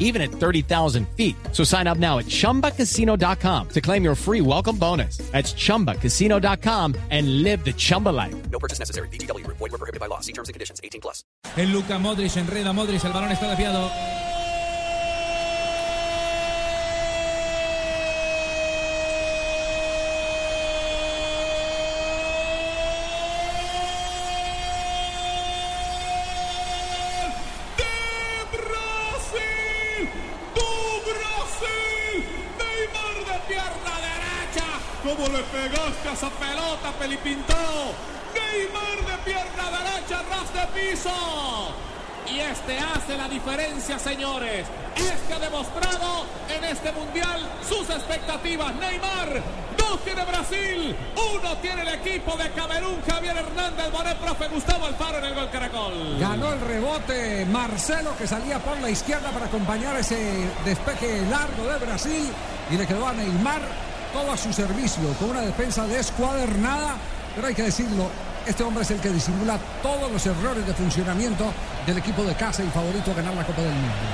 even at 30,000 feet. So sign up now at chumbacasino.com to claim your free welcome bonus. That's chumbacasino.com and live the Chumba life. No purchase necessary. BGW. Void were prohibited by law. See terms and conditions. 18 plus. El Luca Modric enreda a Modric, el balón está desviado. Como le pegaste a esa pelota, Pelipintó, Neymar de pierna derecha, ras de piso. Y este hace la diferencia, señores. Este ha demostrado en este mundial sus expectativas. Neymar, dos tiene Brasil, uno tiene el equipo de Camerún, Javier Hernández, Bonet, profe Gustavo Alfaro en el gol Caracol. Ganó el rebote Marcelo que salía por la izquierda para acompañar ese despeje largo de Brasil y le quedó a Neymar todo a su servicio con una defensa descuadernada, pero hay que decirlo, este hombre es el que disimula todos los errores de funcionamiento del equipo de casa y favorito a ganar la Copa del Mundo.